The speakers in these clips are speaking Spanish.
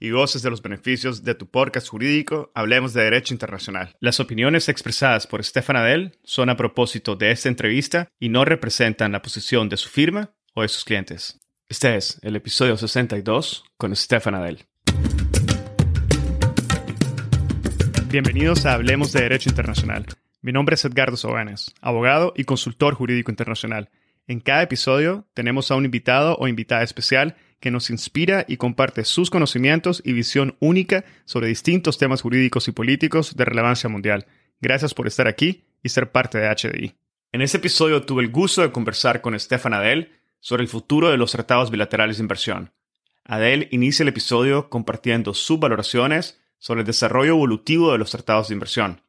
y goces de los beneficios de tu podcast jurídico Hablemos de Derecho Internacional. Las opiniones expresadas por Stefan Adel son a propósito de esta entrevista y no representan la posición de su firma o de sus clientes. Este es el episodio 62 con Stefan Adel. Bienvenidos a Hablemos de Derecho Internacional. Mi nombre es Edgardo Sobanes, abogado y consultor jurídico internacional. En cada episodio tenemos a un invitado o invitada especial que nos inspira y comparte sus conocimientos y visión única sobre distintos temas jurídicos y políticos de relevancia mundial. Gracias por estar aquí y ser parte de HDI. En este episodio tuve el gusto de conversar con Stefan Adel sobre el futuro de los tratados bilaterales de inversión. Adel inicia el episodio compartiendo sus valoraciones sobre el desarrollo evolutivo de los tratados de inversión.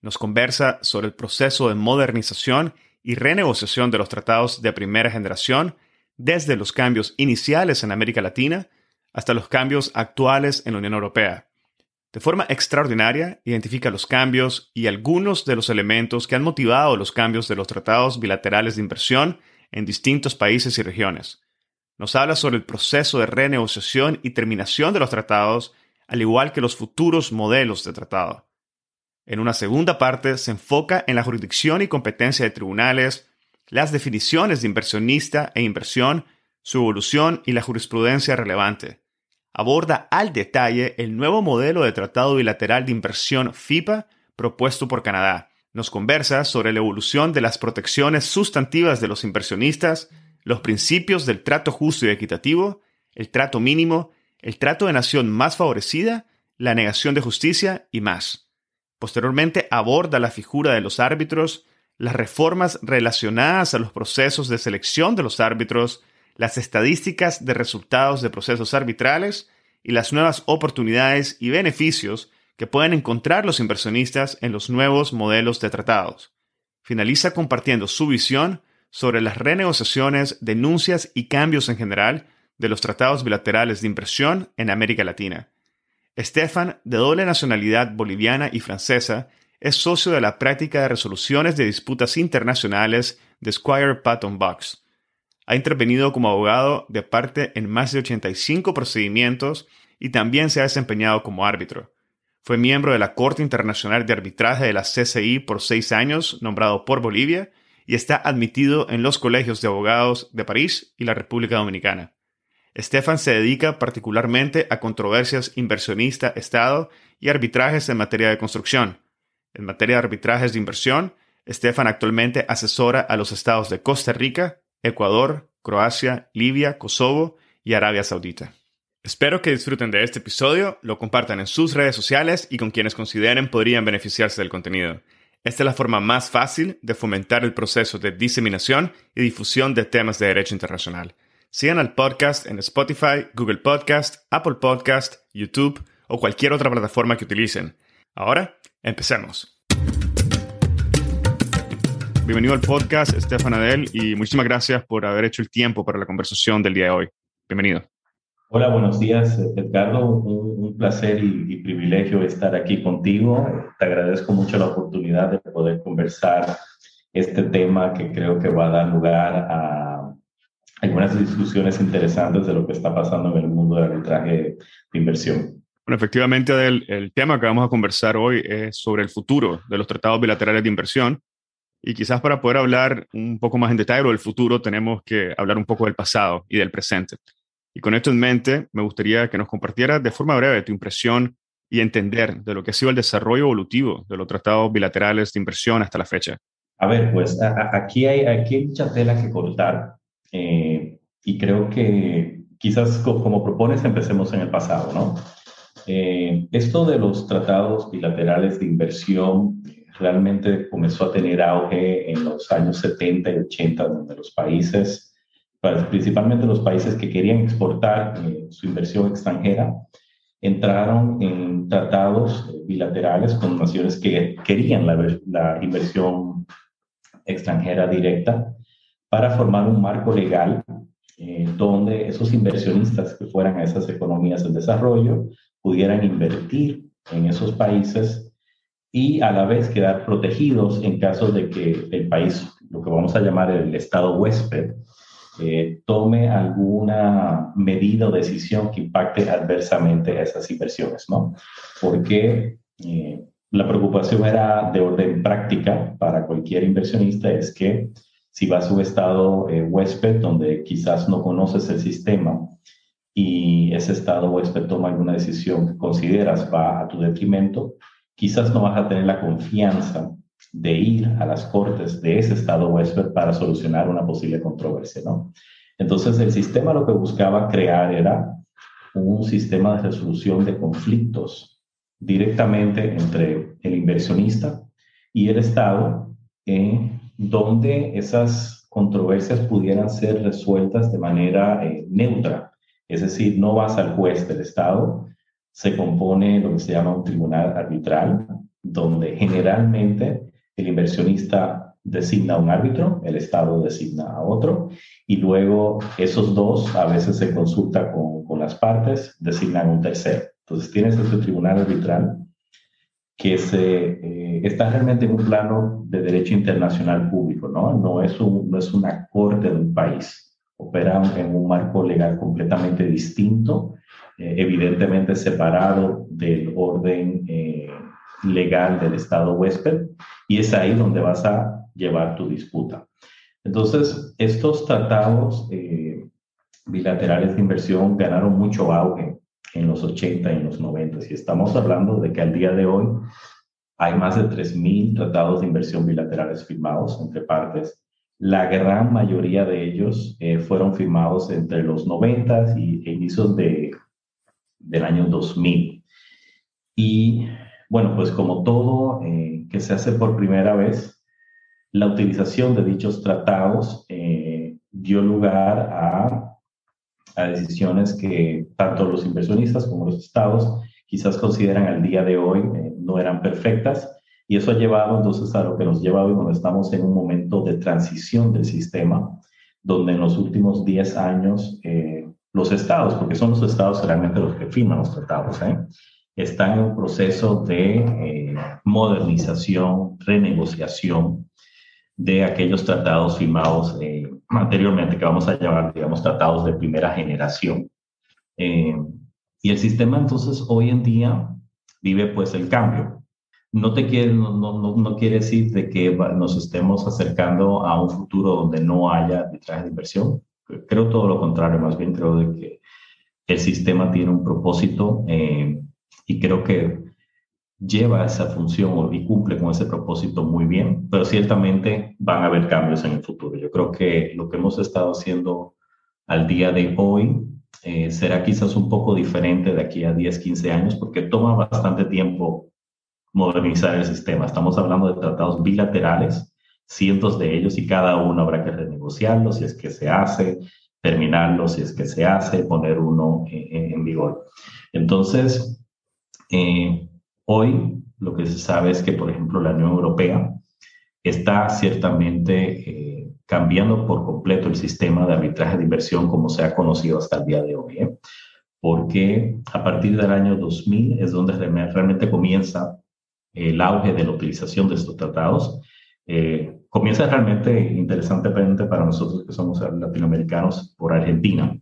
Nos conversa sobre el proceso de modernización y renegociación de los tratados de primera generación desde los cambios iniciales en América Latina hasta los cambios actuales en la Unión Europea. De forma extraordinaria, identifica los cambios y algunos de los elementos que han motivado los cambios de los tratados bilaterales de inversión en distintos países y regiones. Nos habla sobre el proceso de renegociación y terminación de los tratados, al igual que los futuros modelos de tratado. En una segunda parte se enfoca en la jurisdicción y competencia de tribunales, las definiciones de inversionista e inversión, su evolución y la jurisprudencia relevante. Aborda al detalle el nuevo modelo de tratado bilateral de inversión FIPA propuesto por Canadá. Nos conversa sobre la evolución de las protecciones sustantivas de los inversionistas, los principios del trato justo y equitativo, el trato mínimo, el trato de nación más favorecida, la negación de justicia y más. Posteriormente aborda la figura de los árbitros, las reformas relacionadas a los procesos de selección de los árbitros, las estadísticas de resultados de procesos arbitrales y las nuevas oportunidades y beneficios que pueden encontrar los inversionistas en los nuevos modelos de tratados. Finaliza compartiendo su visión sobre las renegociaciones, denuncias y cambios en general de los tratados bilaterales de inversión en América Latina. Stefan, de doble nacionalidad boliviana y francesa, es socio de la práctica de resoluciones de disputas internacionales de Squire Patton Box. Ha intervenido como abogado de parte en más de 85 procedimientos y también se ha desempeñado como árbitro. Fue miembro de la Corte Internacional de Arbitraje de la CCI por seis años, nombrado por Bolivia, y está admitido en los colegios de abogados de París y la República Dominicana. Stefan se dedica particularmente a controversias inversionista-Estado y arbitrajes en materia de construcción. En materia de arbitrajes de inversión, Stefan actualmente asesora a los estados de Costa Rica, Ecuador, Croacia, Libia, Kosovo y Arabia Saudita. Espero que disfruten de este episodio, lo compartan en sus redes sociales y con quienes consideren podrían beneficiarse del contenido. Esta es la forma más fácil de fomentar el proceso de diseminación y difusión de temas de derecho internacional. Sigan al podcast en Spotify, Google Podcast, Apple Podcast, YouTube o cualquier otra plataforma que utilicen. Ahora, empecemos. Bienvenido al podcast, Estefan Adel, y muchísimas gracias por haber hecho el tiempo para la conversación del día de hoy. Bienvenido. Hola, buenos días, Edgardo. Un, placer y, privilegio estar aquí contigo. Te agradezco mucho la oportunidad de poder conversar este tema que creo que va a dar lugar a algunas discusiones interesantes de lo que está pasando en el mundo del arbitraje de inversión. Bueno, efectivamente, el, tema que vamos a conversar hoy es sobre el futuro de los tratados bilaterales de inversión. Y quizás para poder hablar un poco más en detalle del futuro, tenemos que hablar un poco del pasado y del presente. Y con esto en mente, me gustaría que nos compartieras de forma breve tu impresión y entender de lo que ha sido el desarrollo evolutivo de los tratados bilaterales de inversión hasta la fecha? A ver, pues aquí, hay, aquí hay mucha tela que cortar eh, y creo que quizás como propones empecemos en el pasado, ¿no? Eh, esto de los tratados bilaterales de inversión realmente comenzó a tener auge en los años 70 y 80, donde los países, pues, principalmente los países que querían exportar eh, su inversión extranjera, entraron en tratados bilaterales con naciones que querían la, inversión extranjera directa para formar un marco legal eh, donde esos inversionistas que fueran a esas economías en desarrollo pudieran invertir en esos países y a la vez quedar protegidos en caso de que el país, lo que vamos a llamar el Estado huésped, eh, tome alguna medida o decisión que impacte adversamente a esas inversiones, ¿no? Porque eh, la preocupación era de orden práctica para cualquier inversionista, es que si vas a un estado eh, huésped donde quizás no conoces el sistema y ese estado huésped toma alguna decisión que consideras va a tu detrimento, quizás no vas a tener la confianza de ir a las cortes de ese estado huésped para solucionar una posible controversia, ¿no? Entonces, el sistema lo que buscaba crear era un sistema de resolución de conflictos directamente entre el inversionista y el Estado, en donde esas controversias pudieran ser resueltas de manera eh, neutra. Es decir, no vas al juez del Estado, se compone lo que se llama un tribunal arbitral, donde generalmente el inversionista designa un árbitro, el Estado designa a otro, y luego esos dos a veces se consulta con, las partes, designan un tercero. Entonces tienes este tribunal arbitral que eh, está realmente en un plano de derecho internacional público. No es, un, no es una corte de un país, opera en un marco legal completamente distinto, eh, evidentemente separado del orden eh, legal del Estado huésped, y es ahí donde vas a llevar tu disputa. Entonces, estos tratados eh, bilaterales de inversión ganaron mucho auge en los 80 y en los 90, y estamos hablando de que al día de hoy hay más de 3.000 tratados de inversión bilaterales firmados entre partes. La gran mayoría de ellos eh, fueron firmados entre los 90 y e inicios de, del año 2000. Y bueno, pues como todo eh, que se hace por primera vez, la utilización de dichos tratados eh, dio lugar a, a, decisiones que tanto los inversionistas como los estados quizás consideran al día de hoy no eran perfectas. Y eso ha llevado entonces a lo que nos lleva hoy cuando estamos en un momento de transición del sistema, donde en los últimos 10 años los estados, porque son los estados realmente los que firman los tratados, ¿eh? está en un proceso de eh, modernización, renegociación de aquellos tratados firmados eh, anteriormente, que vamos a llamar, digamos, tratados de primera generación. Eh, y el sistema entonces hoy en día vive pues el cambio. No, te quiere, no, no, no quiere decir de que nos estemos acercando a un futuro donde no haya arbitraje de inversión. Creo todo lo contrario, más bien creo de que el sistema tiene un propósito eh, y creo que lleva esa función y cumple con ese propósito muy bien, pero ciertamente van a haber cambios en el futuro. Yo creo que lo que hemos estado haciendo al día de hoy eh, será quizás un poco diferente de aquí a 10, 15 años, porque toma bastante tiempo modernizar el sistema. Estamos hablando de tratados bilaterales, cientos de ellos, y cada uno habrá que renegociarlos si es que se hace, terminarlo si es que se hace, poner uno en, en vigor. Entonces, eh, hoy lo que se sabe es que, por ejemplo, la Unión Europea está ciertamente eh, cambiando por completo el sistema de arbitraje de inversión como se ha conocido hasta el día de hoy, ¿eh? porque a partir del año 2000 es donde realmente comienza el auge de la utilización de estos tratados. comienza realmente interesantemente para nosotros que somos latinoamericanos por Argentina,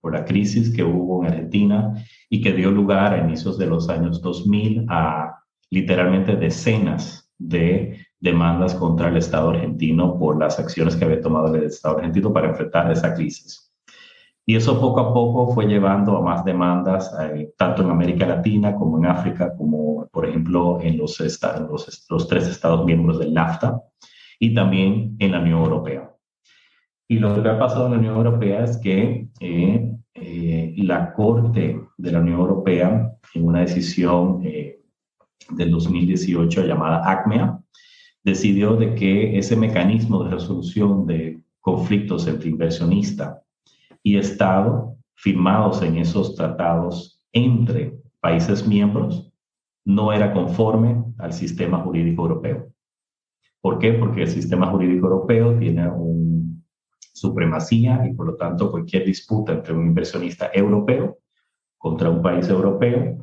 por la crisis que hubo en Argentina y que dio lugar a inicios de los años 2000 a literalmente decenas de demandas contra el Estado argentino por las acciones que había tomado el Estado argentino para enfrentar esa crisis. Y eso poco a poco fue llevando a más demandas, eh, tanto en América Latina como en África, como por ejemplo en los, los, los tres estados miembros del NAFTA y también en la Unión Europea. Y lo que ha pasado en la Unión Europea es que eh, eh, la Corte de la Unión Europea, en una decisión del 2018 llamada ACMEA, decidió de que ese mecanismo de resolución de conflictos entre inversionista y Estado firmados en esos tratados entre países miembros no era conforme al sistema jurídico europeo. ¿Por qué? Porque el sistema jurídico europeo tiene una supremacía y por lo tanto cualquier disputa entre un inversionista europeo contra un país europeo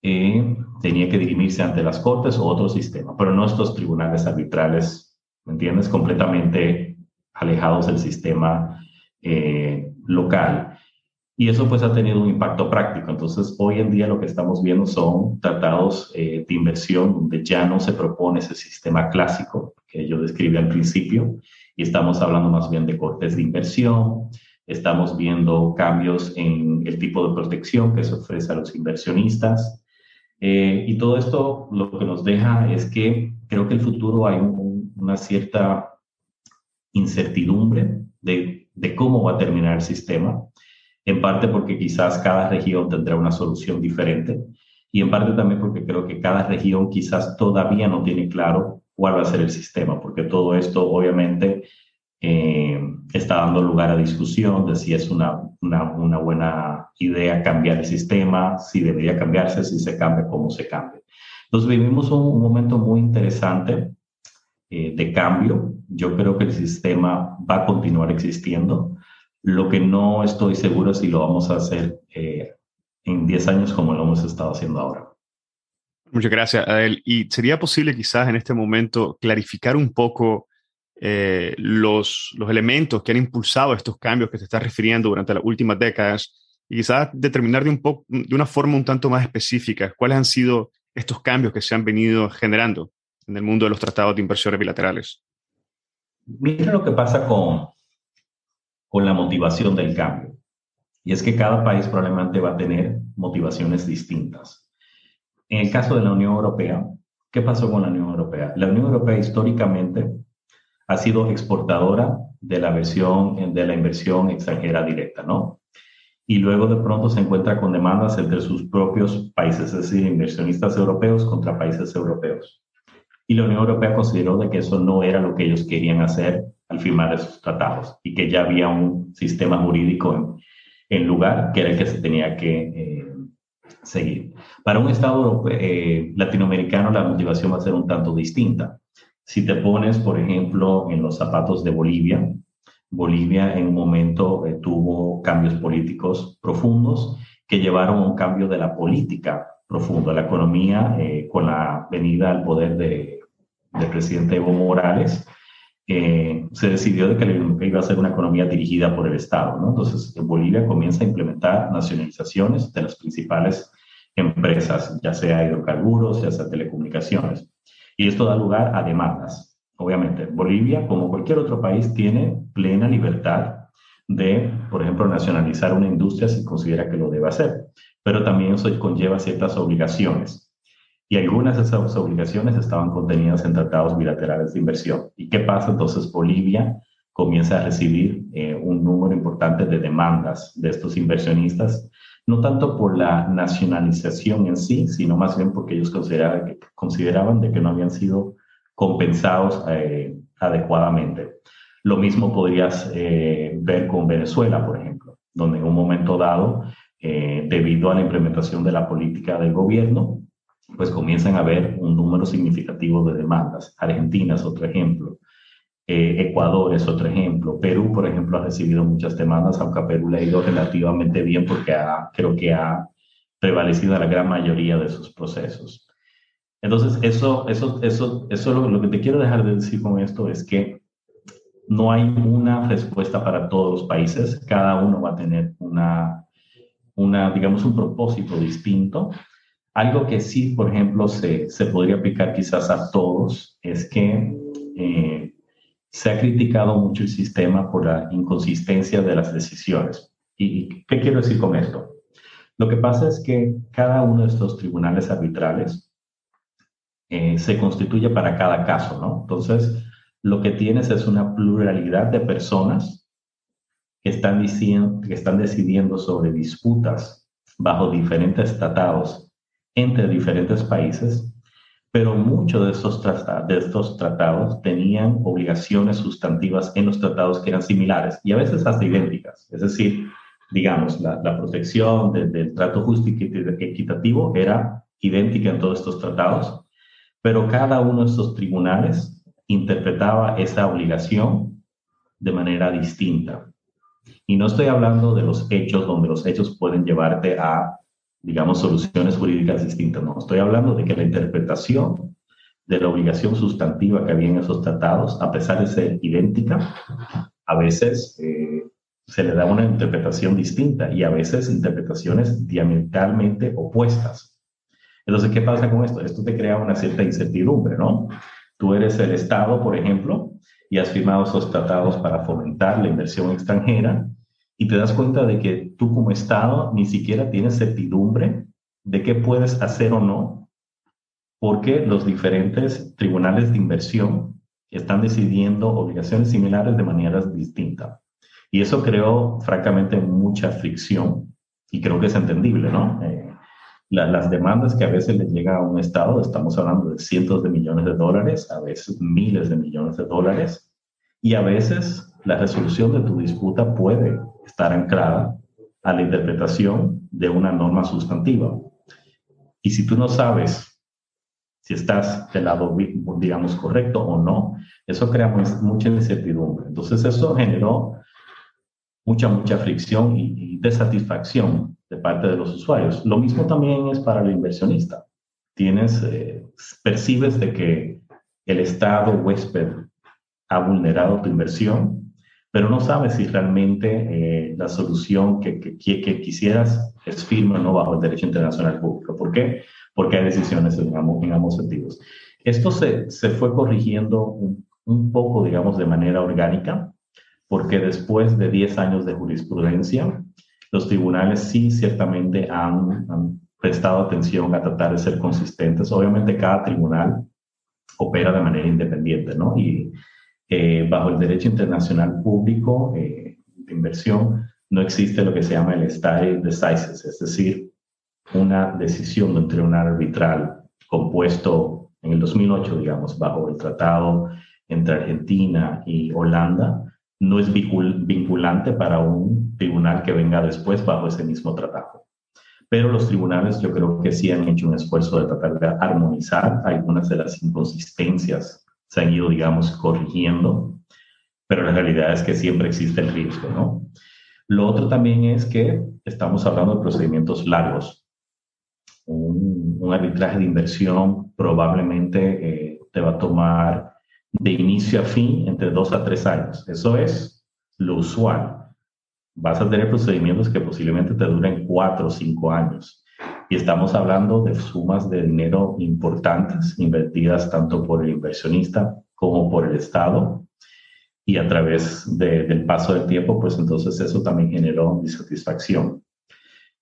eh, tenía que dirimirse ante las cortes o otro sistema, pero no estos tribunales arbitrales, ¿me entiendes? Completamente alejados del sistema eh, local. Y eso pues ha tenido un impacto práctico. Entonces, hoy en día lo que estamos viendo son tratados eh, de inversión donde ya no se propone ese sistema clásico que yo describí al principio y estamos hablando más bien de cortes de inversión, estamos viendo cambios en el tipo de protección que se ofrece a los inversionistas. Eh, y todo esto lo que nos deja es que creo que el futuro hay una cierta incertidumbre de de cómo va a terminar el sistema, en parte porque quizás cada región tendrá una solución diferente y en parte también porque creo que cada región quizás todavía no tiene claro cuál va a ser el sistema, porque todo esto obviamente eh, está dando lugar a discusión de si es una, una, buena idea cambiar el sistema, si debería cambiarse, si se cambia, cómo se cambia. Entonces vivimos un, momento muy interesante eh, de cambio yo creo que el sistema va a continuar existiendo. Lo que no estoy seguro es si lo vamos a hacer eh, en 10 años como lo hemos estado haciendo ahora. Muchas gracias, Adel. ¿Y sería posible quizás en este momento clarificar un poco eh, los, los elementos que han impulsado estos cambios que se está refiriendo durante las últimas décadas y quizás determinar de, un poco, de una forma un tanto más específica cuáles han sido estos cambios que se han venido generando en el mundo de los tratados de inversiones bilaterales? Mira lo que pasa con, con la motivación del cambio. Y es que cada país probablemente va a tener motivaciones distintas. En el caso de la Unión Europea, ¿qué pasó con la Unión Europea? La Unión Europea históricamente ha sido exportadora de la versión de la inversión extranjera directa, ¿no? Y luego de pronto se encuentra con demandas entre sus propios países, es decir, inversionistas europeos contra países europeos y la Unión Europea consideró de que eso no era lo que ellos querían hacer al firmar esos tratados y que ya había un sistema jurídico en, lugar que era el que se tenía que eh, seguir. Para un Estado eh, latinoamericano la motivación va a ser un tanto distinta. Si te pones, por ejemplo, en los zapatos de Bolivia, Bolivia en un momento eh, tuvo cambios políticos profundos que llevaron a un cambio de la política profundo. La economía, con la venida al poder de del presidente Evo Morales, eh, se decidió de que iba a ser una economía dirigida por el Estado. Entonces, Bolivia comienza a implementar nacionalizaciones de las principales empresas, ya sea hidrocarburos, ya sea telecomunicaciones. Y esto da lugar a demandas. Obviamente, Bolivia, como cualquier otro país, tiene plena libertad de, por ejemplo, nacionalizar una industria si considera que lo debe hacer, pero también eso conlleva ciertas obligaciones y algunas de esas obligaciones estaban contenidas en tratados bilaterales de inversión. ¿Y qué pasa? Entonces Bolivia comienza a recibir eh, un número importante de demandas de estos inversionistas, no tanto por la nacionalización en sí, sino más bien porque ellos consideraban, que, consideraban de que no habían sido compensados eh, adecuadamente. Lo mismo podrías eh, ver con Venezuela, por ejemplo, donde en un momento dado, debido a la implementación de la política del gobierno, pues comienzan a haber un número significativo de demandas. Argentina es otro ejemplo. Eh, Ecuador es otro ejemplo. Perú, por ejemplo, ha recibido muchas demandas, aunque a Perú le ha ido relativamente bien porque creo que ha prevalecido la gran mayoría de sus procesos. Entonces, eso, eso, eso, eso lo, lo que te quiero dejar de decir con esto es que no hay una respuesta para todos los países. Cada uno va a tener una, una digamos, un propósito distinto algo que sí, por ejemplo, se, se podría aplicar quizás a todos es que eh, se ha criticado mucho el sistema por la inconsistencia de las decisiones. ¿Y qué quiero decir con esto? Lo que pasa es que cada uno de estos tribunales arbitrales eh, se constituye para cada caso, ¿no? Entonces, lo que tienes es una pluralidad de personas que están, diciendo, que están decidiendo sobre disputas bajo diferentes tratados entre diferentes países, pero muchos de estos, tratados, tenían obligaciones sustantivas en los tratados que eran similares y a veces hasta idénticas. Es decir, digamos, la, protección del trato justo y equitativo era idéntica en todos estos tratados, pero cada uno de estos tribunales interpretaba esa obligación de manera distinta. Y no estoy hablando de los hechos donde los hechos pueden llevarte a, digamos, soluciones jurídicas distintas, no, estoy hablando de que la interpretación de la obligación sustantiva que había en esos tratados, a pesar de ser idéntica, a veces eh, se le da una interpretación distinta y a veces interpretaciones diametralmente opuestas. Entonces, ¿qué pasa con esto? Esto te crea una cierta incertidumbre, ¿no? Tú eres el Estado, por ejemplo, y has firmado esos tratados para fomentar la inversión extranjera y te das cuenta de que tú como Estado ni siquiera tienes certidumbre de qué puedes hacer o no, porque los diferentes tribunales de inversión están decidiendo obligaciones similares de maneras distintas. Y eso creó, francamente, mucha fricción y creo que es entendible, ¿no? Eh, las demandas que a veces le llega a un Estado, estamos hablando de cientos de millones de dólares, a veces miles de millones de dólares, y a veces la resolución de tu disputa puede estar anclada a la interpretación de una norma sustantiva. Y si tú no sabes si estás del lado, digamos, correcto o no, eso crea mucha incertidumbre. Entonces eso generó mucha, mucha fricción y, desatisfacción parte de los usuarios. Lo mismo también es para el inversionista. Tienes, eh, percibes de que el Estado huésped ha vulnerado tu inversión, pero no sabes si realmente eh, la solución que, que, que, quisieras es firme o no bajo el derecho internacional público. ¿Por qué? Porque hay decisiones en ambos, en ambos sentidos. Esto se, se fue corrigiendo un, un, poco, digamos, de manera orgánica porque después de 10 años de jurisprudencia, los tribunales sí ciertamente han, prestado atención a tratar de ser consistentes. Obviamente cada tribunal opera de manera independiente, ¿no? Y eh, bajo el derecho internacional público eh, de inversión no existe lo que se llama el stare decisis, es decir, una decisión de un tribunal arbitral compuesto en el 2008, digamos, bajo el tratado entre Argentina y Holanda, no es vinculante para un tribunal que venga después bajo ese mismo tratado. Pero los tribunales yo creo que sí han hecho un esfuerzo de tratar de armonizar algunas de las inconsistencias, se han ido, digamos, corrigiendo, pero la realidad es que siempre existe el riesgo, ¿no? Lo otro también es que estamos hablando de procedimientos largos. Un, arbitraje de inversión probablemente eh, te va a tomar de inicio a fin entre dos a tres años. Eso es lo usual. Vas a tener procedimientos que posiblemente te duren cuatro o cinco años. Y estamos hablando de sumas de dinero importantes invertidas tanto por el inversionista como por el Estado. Y a través del paso del tiempo, pues entonces eso también generó insatisfacción.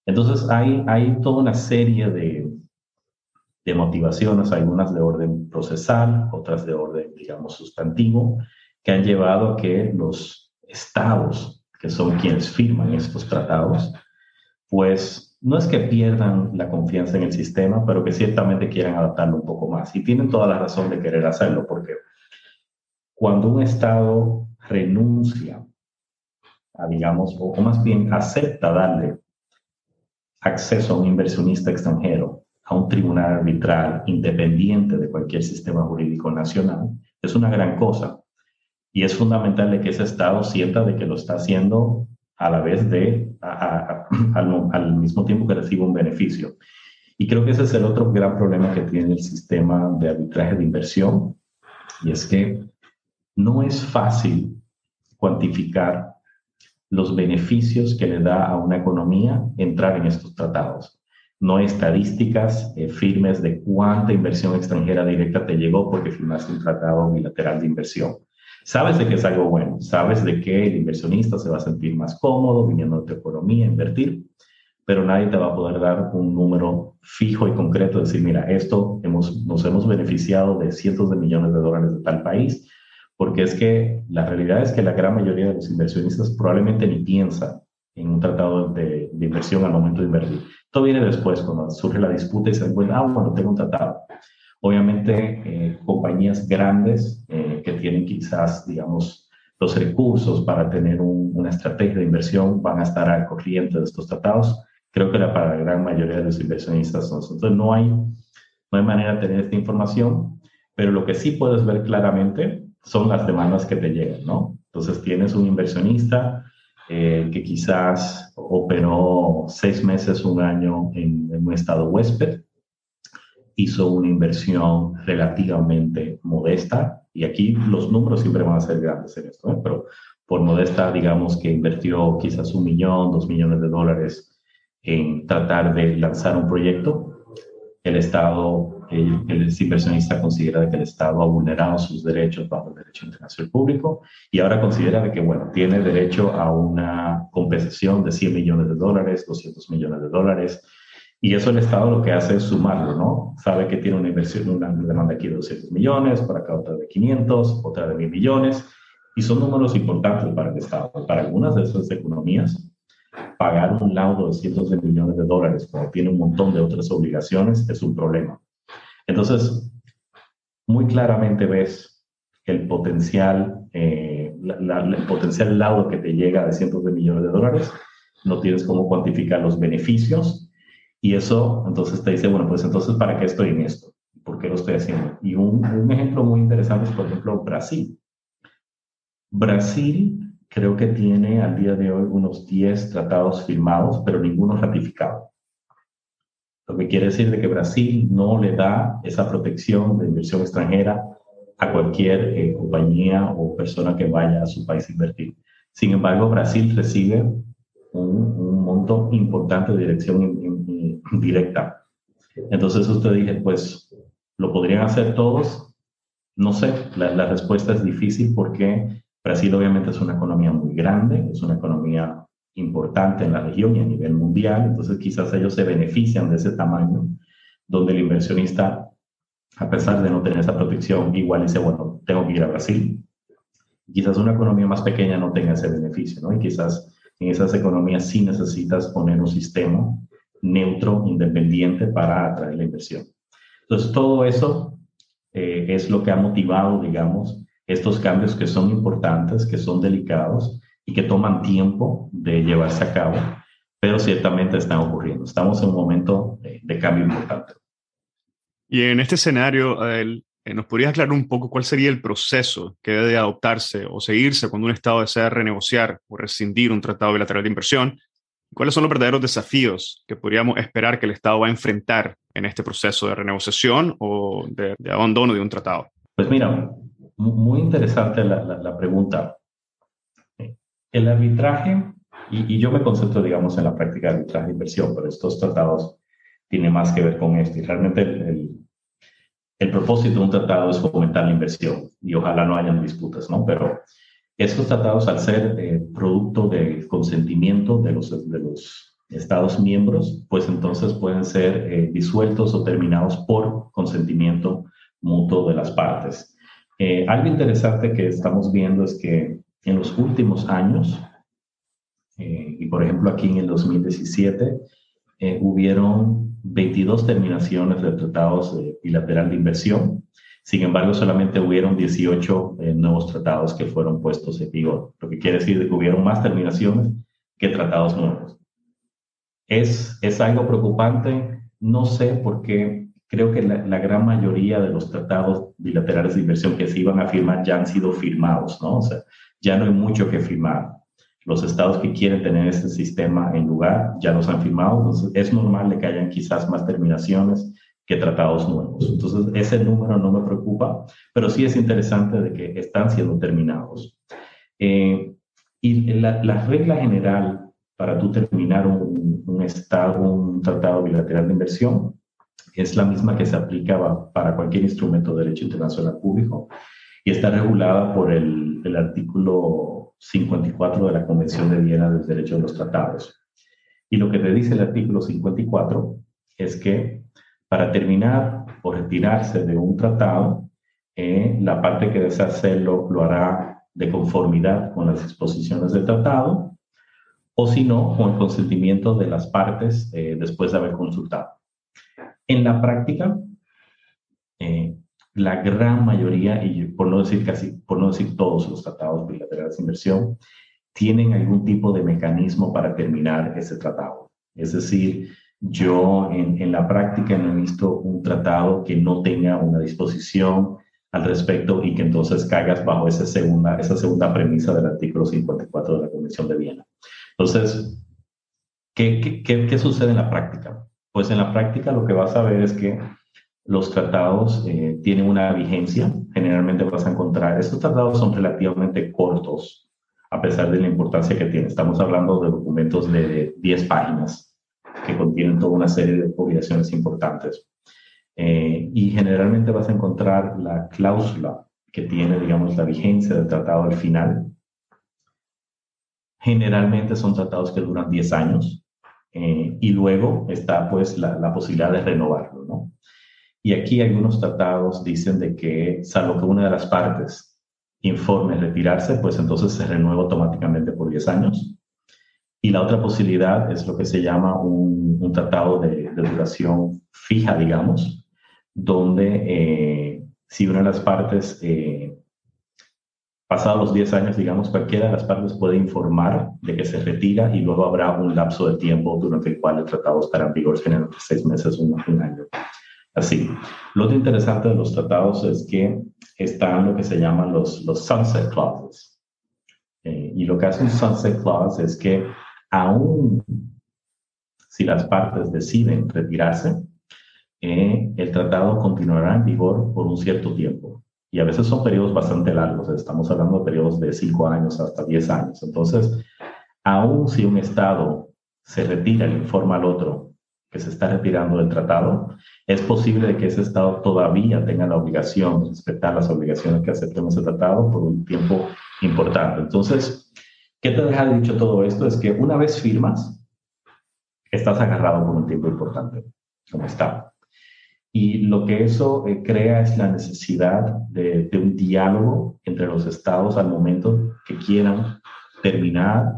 Entonces hay, hay toda una serie de, de motivaciones, algunas de orden procesal, otras de orden, digamos, sustantivo, que han llevado a que los estados, que son quienes firman estos tratados, pues no es que pierdan la confianza en el sistema, pero que ciertamente quieran adaptarlo un poco más. Y tienen toda la razón de querer hacerlo, porque cuando un estado renuncia a, digamos, o más bien acepta darle acceso a un inversionista extranjero a un tribunal arbitral independiente de cualquier sistema jurídico nacional, es una gran cosa. Y es fundamental que ese Estado sienta de que lo está haciendo a la vez de, al, mismo tiempo que recibe un beneficio. Y creo que ese es el otro gran problema que tiene el sistema de arbitraje de inversión, y es que no es fácil cuantificar los beneficios que le da a una economía entrar en estos tratados no estadísticas eh, firmes de cuánta inversión extranjera directa te llegó porque firmaste un tratado bilateral de inversión. Sabes de que es algo bueno, sabes de que el inversionista se va a sentir más cómodo viniendo de tu economía a invertir, pero nadie te va a poder dar un número fijo y concreto, decir, mira, esto hemos, nos hemos beneficiado de cientos de millones de dólares de tal país, porque es que la realidad es que la gran mayoría de los inversionistas probablemente ni piensan en un tratado de, inversión al momento de invertir. Esto viene después, cuando surge la disputa y se dan ah, bueno, tengo un tratado. Obviamente, eh, compañías grandes eh, que tienen quizás, digamos, los recursos para tener una estrategia de inversión van a estar al corriente de estos tratados. Creo que la, para la gran mayoría de los inversionistas son. Entonces, no hay, no hay manera de tener esta información, pero lo que sí puedes ver claramente son las demandas que te llegan, ¿no? Entonces, tienes un inversionista eh, que quizás operó seis meses, un año en, un estado huésped, hizo una inversión relativamente modesta, y aquí los números siempre van a ser grandes en esto, ¿eh? pero por modesta, digamos que invirtió quizás un millón, dos millones de dólares en tratar de lanzar un proyecto. El Estado el, el inversionista considera que el Estado ha vulnerado sus derechos bajo el derecho internacional público y ahora considera de que, bueno, tiene derecho a una compensación de 100 millones de dólares, 200 millones de dólares, y eso el Estado lo que hace es sumarlo, ¿no? Sabe que tiene una inversión, una demanda aquí de 200 millones, por acá otra de 500, otra de 1000 millones, y son números importantes para el Estado. Para algunas de esas economías, pagar un laudo de cientos de millones de dólares cuando tiene un montón de otras obligaciones es un problema. Entonces, muy claramente ves el potencial, eh, el potencial laudo que te llega de cientos de millones de dólares, no tienes cómo cuantificar los beneficios y eso entonces te dice, bueno, pues entonces, ¿para qué estoy en esto? ¿Por qué lo estoy haciendo? Y un, ejemplo muy interesante es, por ejemplo, Brasil. Brasil creo que tiene al día de hoy unos 10 tratados firmados, pero ninguno ratificado. Lo que quiere decir de que Brasil no le da esa protección de inversión extranjera a cualquier eh, compañía o persona que vaya a su país a invertir. Sin embargo, Brasil recibe un, monto importante de dirección directa. Entonces usted dije, pues, ¿lo podrían hacer todos? No sé, la, la respuesta es difícil porque Brasil obviamente es una economía muy grande, es una economía importante en la región y a nivel mundial, entonces quizás ellos se benefician de ese tamaño, donde el inversionista, a pesar de no tener esa protección, igual dice, bueno, tengo que ir a Brasil. Quizás una economía más pequeña no tenga ese beneficio, ¿no? Y quizás en esas economías sí necesitas poner un sistema neutro, independiente para atraer la inversión. Entonces, todo eso eh, es lo que ha motivado, digamos, estos cambios que son importantes, que son delicados, y que toman tiempo de llevarse a cabo, pero ciertamente están ocurriendo. Estamos en un momento de, cambio importante. Y en este escenario, Adel, eh, ¿nos podrías aclarar un poco cuál sería el proceso que debe adoptarse o seguirse cuando un Estado desea renegociar o rescindir un tratado bilateral de inversión? ¿Cuáles son los verdaderos desafíos que podríamos esperar que el Estado va a enfrentar en este proceso de renegociación o de, abandono de un tratado? Pues mira, muy interesante la, la pregunta. El arbitraje, y, yo me concentro, digamos, en la práctica de arbitraje de inversión, pero estos tratados tienen más que ver con esto. Y realmente el, propósito de un tratado es fomentar la inversión y ojalá no hayan disputas, ¿no? Pero estos tratados, al ser eh, producto del consentimiento de los, de los Estados miembros, pues entonces pueden ser eh, disueltos o terminados por consentimiento mutuo de las partes. Eh, algo interesante que estamos viendo es que en los últimos años, eh, y por ejemplo aquí en el 2017, eh, hubieron 22 terminaciones de tratados bilateral de inversión. Sin embargo, solamente hubieron 18 eh, nuevos tratados que fueron puestos en vigor, lo que quiere decir que hubieron más terminaciones que tratados nuevos. ¿Es, es algo preocupante? No sé, porque creo que la, gran mayoría de los tratados bilaterales de inversión que se iban a firmar ya han sido firmados, ¿no? O sea, ya no hay mucho que firmar. Los estados que quieren tener este sistema en lugar ya los han firmado, entonces es normal que hayan quizás más terminaciones que tratados nuevos. Entonces ese número no me preocupa, pero sí es interesante de que están siendo terminados. Eh, y la, la, regla general para tú terminar un, un, estado, un tratado bilateral de inversión es la misma que se aplicaba para cualquier instrumento de derecho internacional público y está regulada por el, artículo 54 de la Convención de Viena del Derecho de los Tratados. Y lo que te dice el artículo 54 es que para terminar o retirarse de un tratado, eh, la parte que desea hacerlo lo hará de conformidad con las disposiciones del tratado o si no, con el consentimiento de las partes eh, después de haber consultado. En la práctica, eh, la gran mayoría, y por no decir casi, por no decir todos los tratados bilaterales de inversión, tienen algún tipo de mecanismo para terminar ese tratado. Es decir, yo en, la práctica no he visto un tratado que no tenga una disposición al respecto y que entonces caigas bajo esa segunda, esa segunda premisa del artículo 54 de la Convención de Viena. Entonces, ¿qué, qué, qué sucede en la práctica? Pues en la práctica lo que vas a ver es que los tratados eh, tienen una vigencia. Generalmente vas a encontrar, estos tratados son relativamente cortos, a pesar de la importancia que tienen. Estamos hablando de documentos de 10 páginas que contienen toda una serie de obligaciones importantes. Eh, y generalmente vas a encontrar la cláusula que tiene, digamos, la vigencia del tratado al final. Generalmente son tratados que duran 10 años eh, y luego está pues la, posibilidad de renovarlo, ¿no? Y aquí algunos tratados dicen de que, salvo que una de las partes informe retirarse, pues entonces se renueva automáticamente por 10 años. Y la otra posibilidad es lo que se llama un, tratado de, de, duración fija, digamos, donde eh, si una de las partes, eh, pasados los 10 años, digamos, cualquiera de las partes puede informar de que se retira y luego habrá un lapso de tiempo durante el cual el tratado estará en vigor, generalmente seis meses un, un año. Así. Lo interesante de los tratados es que están lo que se llaman los, los sunset clauses. Eh, y lo que hace un sunset clause es que aún si las partes deciden retirarse, eh, el tratado continuará en vigor por un cierto tiempo. Y a veces son periodos bastante largos, estamos hablando de periodos de 5 años hasta 10 años. Entonces, aún si un Estado se retira y informa al otro que se está retirando del tratado, es posible que ese Estado todavía tenga la obligación de respetar las obligaciones que aceptemos ese tratado por un tiempo importante. Entonces, ¿qué te deja dicho todo esto? Es que una vez firmas, estás agarrado por un tiempo importante, como está. Y lo que eso eh, crea es la necesidad de, de un diálogo entre los estados al momento que quieran terminar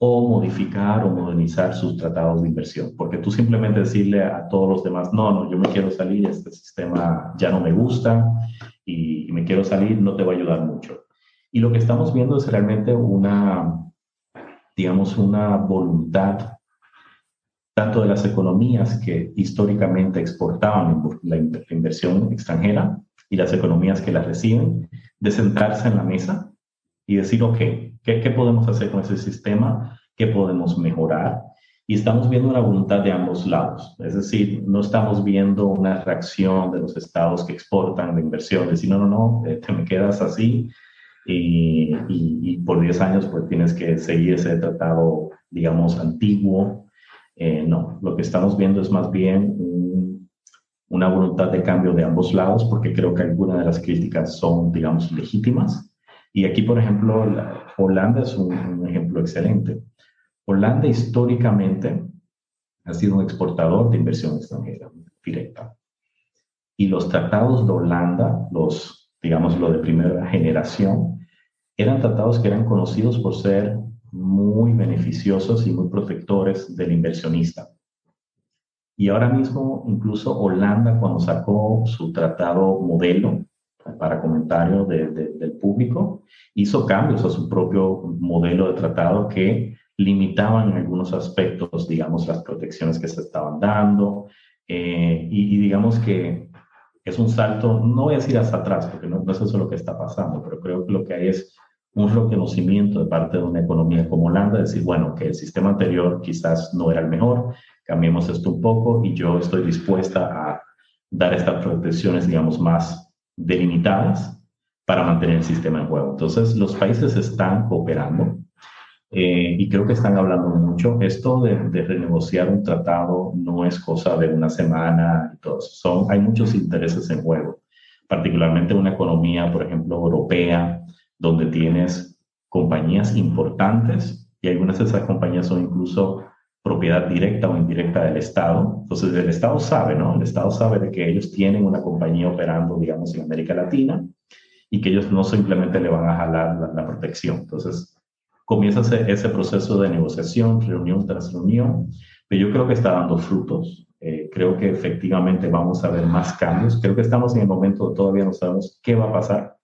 o modificar o modernizar sus tratados de inversión. Porque tú simplemente decirle a todos los demás, no, no, yo me quiero salir, este sistema ya no me gusta y, y me quiero salir, no te va a ayudar mucho. Y lo que estamos viendo es realmente una, digamos, una voluntad tanto de las economías que históricamente exportaban la, la inversión extranjera y las economías que la reciben, de sentarse en la mesa y decir, ok, ¿qué, ¿qué, podemos hacer con ese sistema? ¿Qué podemos mejorar? Y estamos viendo una voluntad de ambos lados. Es decir, no estamos viendo una reacción de los estados que exportan la inversión, decir, no, no, no, eh, te me quedas así y, y, y, por 10 años pues tienes que seguir ese tratado, digamos, antiguo. Eh, no, lo que estamos viendo es más bien un, una voluntad de cambio de ambos lados, porque creo que algunas de las críticas son, digamos, legítimas y aquí, por ejemplo, la, Holanda es un, un, ejemplo excelente. Holanda históricamente ha sido un exportador de inversión extranjera directa. Y los tratados de Holanda, los, digamos, lo de primera generación, eran tratados que eran conocidos por ser muy beneficiosos y muy protectores del inversionista. Y ahora mismo, incluso Holanda, cuando sacó su tratado modelo, para comentario de, de, del público, hizo cambios a su propio modelo de tratado que limitaban en algunos aspectos, digamos, las protecciones que se estaban dando. Eh, y, y, digamos que es un salto, no voy a decir hasta atrás, porque no, no es eso lo que está pasando, pero creo que lo que hay es un reconocimiento de parte de una economía como Holanda, decir, bueno, que el sistema anterior quizás no era el mejor, cambiemos esto un poco y yo estoy dispuesta a dar estas protecciones, digamos, más delimitadas para mantener el sistema en juego. Entonces, los países están cooperando eh, y creo que están hablando mucho. Esto de, de, renegociar un tratado no es cosa de una semana y todo Son, hay muchos intereses en juego. particularmente una economía, por ejemplo, europea, donde tienes compañías importantes y algunas de esas compañías son incluso propiedad directa o indirecta del Estado. Entonces, el Estado sabe, ¿no? El Estado sabe de que ellos tienen una compañía operando, digamos, en América Latina y que ellos no simplemente le van a jalar la, protección. Entonces, comienza ese, proceso de negociación, reunión tras reunión, pero yo creo que está dando frutos. Eh, creo que efectivamente vamos a ver más cambios. Creo que estamos en el momento, todavía no sabemos qué va a pasar,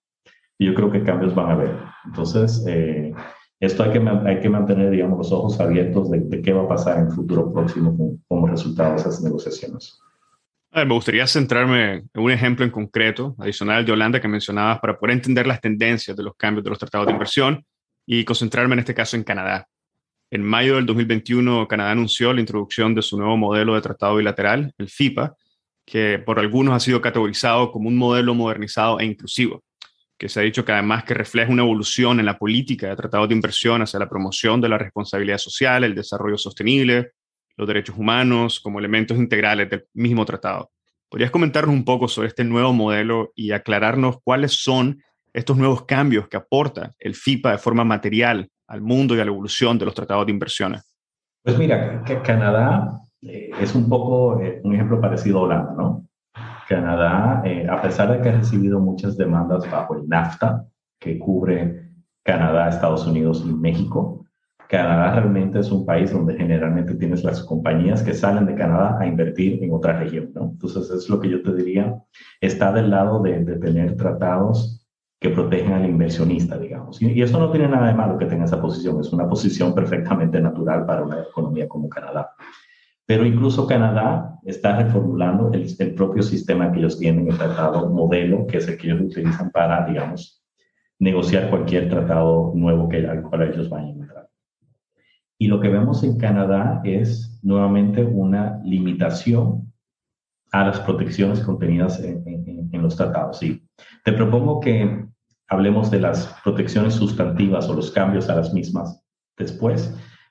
y yo creo que cambios van a haber. Entonces, eh, esto hay que, hay que mantener, digamos, los ojos abiertos de, qué va a pasar en el futuro próximo como, resultado de esas negociaciones. A ver, me gustaría centrarme en un ejemplo en concreto, adicional de Holanda que mencionabas, para poder entender las tendencias de los cambios de los tratados de inversión y concentrarme en este caso en Canadá. En mayo del 2021, Canadá anunció la introducción de su nuevo modelo de tratado bilateral, el FIPA, que por algunos ha sido categorizado como un modelo modernizado e inclusivo que se ha dicho que además que refleja una evolución en la política de tratados de inversión hacia la promoción de la responsabilidad social, el desarrollo sostenible, los derechos humanos como elementos integrales del mismo tratado. ¿Podrías comentarnos un poco sobre este nuevo modelo y aclararnos cuáles son estos nuevos cambios que aporta el FIPA de forma material al mundo y a la evolución de los tratados de inversiones? Pues mira, que Canadá eh, es un poco eh, un ejemplo parecido a Holanda, ¿no? Canadá, eh, a pesar de que ha recibido muchas demandas bajo el NAFTA, que cubre Canadá, Estados Unidos y México, Canadá realmente es un país donde generalmente tienes las compañías que salen de Canadá a invertir en otra región, ¿no? Entonces, es lo que yo te diría, está del lado de, tener tratados que protegen al inversionista, digamos. Y, y, eso no tiene nada de malo que tenga esa posición, es una posición perfectamente natural para una economía como Canadá. Pero incluso Canadá está reformulando el, el, propio sistema que ellos tienen, el tratado modelo, que es el que ellos utilizan para, digamos, negociar cualquier tratado nuevo que, al cual ellos vayan a entrar. Y lo que vemos en Canadá es nuevamente una limitación a las protecciones contenidas en, en, en los tratados. Sí. Te propongo que hablemos de las protecciones sustantivas o los cambios a las mismas después